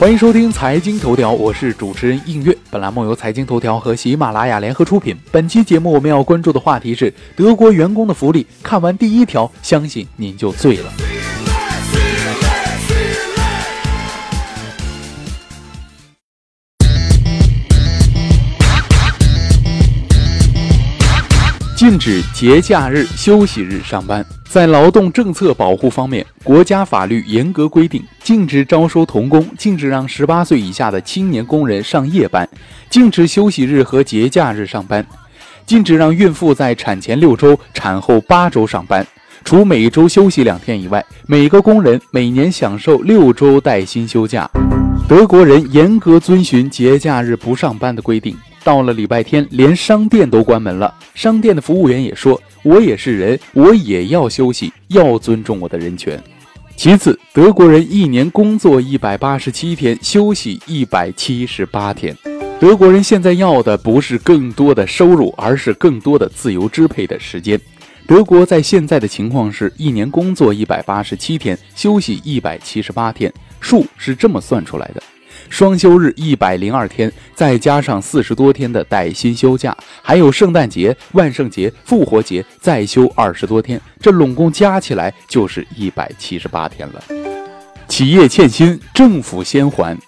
欢迎收听财经头条，我是主持人应月。本栏目由财经头条和喜马拉雅联合出品。本期节目我们要关注的话题是德国员工的福利。看完第一条，相信您就醉了。禁止节假日、休息日上班。在劳动政策保护方面，国家法律严格规定，禁止招收童工，禁止让十八岁以下的青年工人上夜班，禁止休息日和节假日上班，禁止让孕妇在产前六周、产后八周上班。除每周休息两天以外，每个工人每年享受六周带薪休假。德国人严格遵循节假日不上班的规定。到了礼拜天，连商店都关门了。商店的服务员也说：“我也是人，我也要休息，要尊重我的人权。”其次，德国人一年工作一百八十七天，休息一百七十八天。德国人现在要的不是更多的收入，而是更多的自由支配的时间。德国在现在的情况是一年工作一百八十七天，休息一百七十八天，数是这么算出来的。双休日一百零二天，再加上四十多天的带薪休假，还有圣诞节、万圣节、复活节，再休二十多天，这拢共加起来就是一百七十八天了。企业欠薪，政府先还。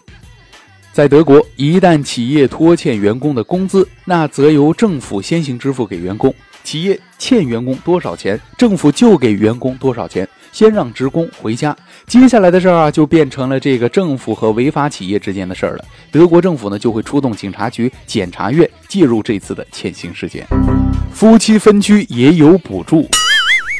在德国，一旦企业拖欠员工的工资，那则由政府先行支付给员工。企业欠员工多少钱，政府就给员工多少钱。先让职工回家，接下来的事儿啊，就变成了这个政府和违法企业之间的事儿了。德国政府呢，就会出动警察局、检察院介入这次的欠薪事件。夫妻分居也有补助。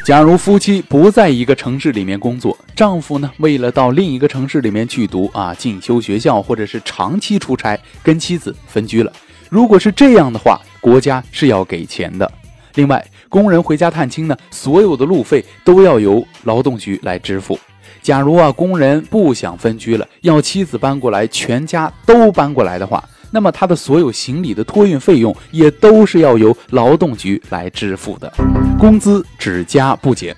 假如夫妻不在一个城市里面工作，丈夫呢，为了到另一个城市里面去读啊进修学校，或者是长期出差，跟妻子分居了。如果是这样的话，国家是要给钱的。另外，工人回家探亲呢，所有的路费都要由劳动局来支付。假如啊，工人不想分居了，要妻子搬过来，全家都搬过来的话，那么他的所有行李的托运费用也都是要由劳动局来支付的。工资只加不减。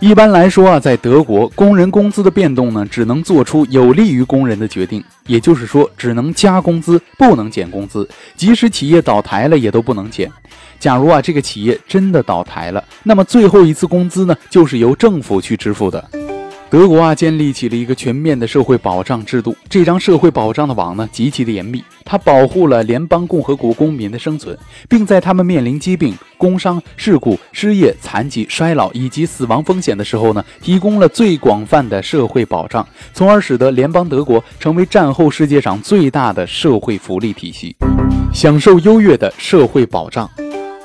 一般来说啊，在德国，工人工资的变动呢，只能做出有利于工人的决定，也就是说，只能加工资，不能减工资。即使企业倒台了，也都不能减。假如啊，这个企业真的倒台了，那么最后一次工资呢，就是由政府去支付的。德国啊，建立起了一个全面的社会保障制度。这张社会保障的网呢，极其的严密，它保护了联邦共和国公民的生存，并在他们面临疾病、工伤、事故、失业、残疾、衰老以及死亡风险的时候呢，提供了最广泛的社会保障，从而使得联邦德国成为战后世界上最大的社会福利体系，享受优越的社会保障。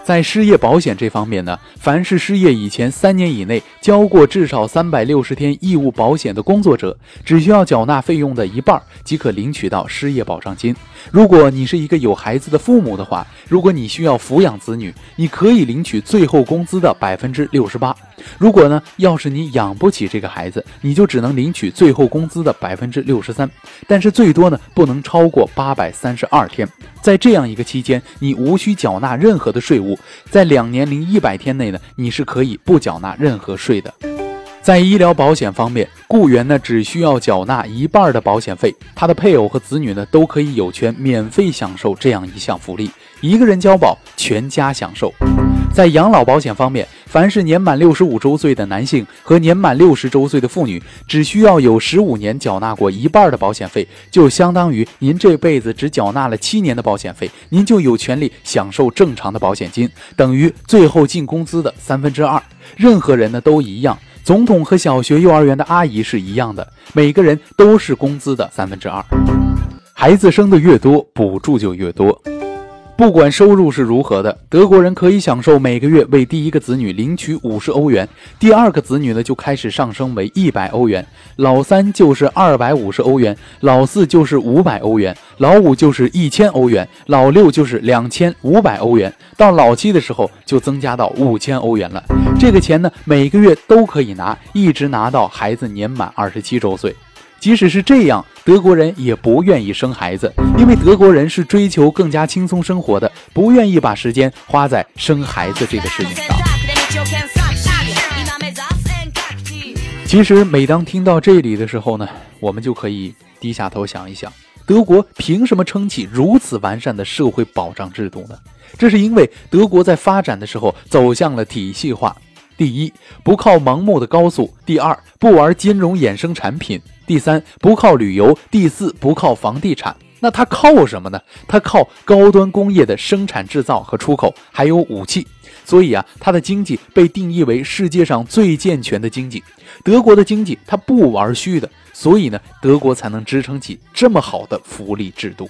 在失业保险这方面呢，凡是失业以前三年以内交过至少三百六十天义务保险的工作者，只需要缴纳费用的一半即可领取到失业保障金。如果你是一个有孩子的父母的话，如果你需要抚养子女，你可以领取最后工资的百分之六十八。如果呢，要是你养不起这个孩子，你就只能领取最后工资的百分之六十三，但是最多呢不能超过八百三十二天。在这样一个期间，你无需缴纳任何的税务。在两年零一百天内呢，你是可以不缴纳任何税的。在医疗保险方面，雇员呢只需要缴纳一半的保险费，他的配偶和子女呢都可以有权免费享受这样一项福利。一个人交保，全家享受。在养老保险方面，凡是年满六十五周岁的男性和年满六十周岁的妇女，只需要有十五年缴纳过一半的保险费，就相当于您这辈子只缴纳了七年的保险费，您就有权利享受正常的保险金，等于最后进工资的三分之二。任何人呢都一样，总统和小学、幼儿园的阿姨是一样的，每个人都是工资的三分之二。孩子生的越多，补助就越多。不管收入是如何的，德国人可以享受每个月为第一个子女领取五十欧元，第二个子女呢就开始上升为一百欧元，老三就是二百五十欧元，老四就是五百欧元，老五就是一千欧元，老六就是两千五百欧元，到老七的时候就增加到五千欧元了。这个钱呢每个月都可以拿，一直拿到孩子年满二十七周岁。即使是这样，德国人也不愿意生孩子，因为德国人是追求更加轻松生活的，不愿意把时间花在生孩子这个事情上。其实，每当听到这里的时候呢，我们就可以低下头想一想，德国凭什么撑起如此完善的社会保障制度呢？这是因为德国在发展的时候走向了体系化。第一，不靠盲目的高速；第二，不玩金融衍生产品；第三，不靠旅游；第四，不靠房地产。那它靠什么呢？它靠高端工业的生产制造和出口，还有武器。所以啊，它的经济被定义为世界上最健全的经济。德国的经济它不玩虚的，所以呢，德国才能支撑起这么好的福利制度。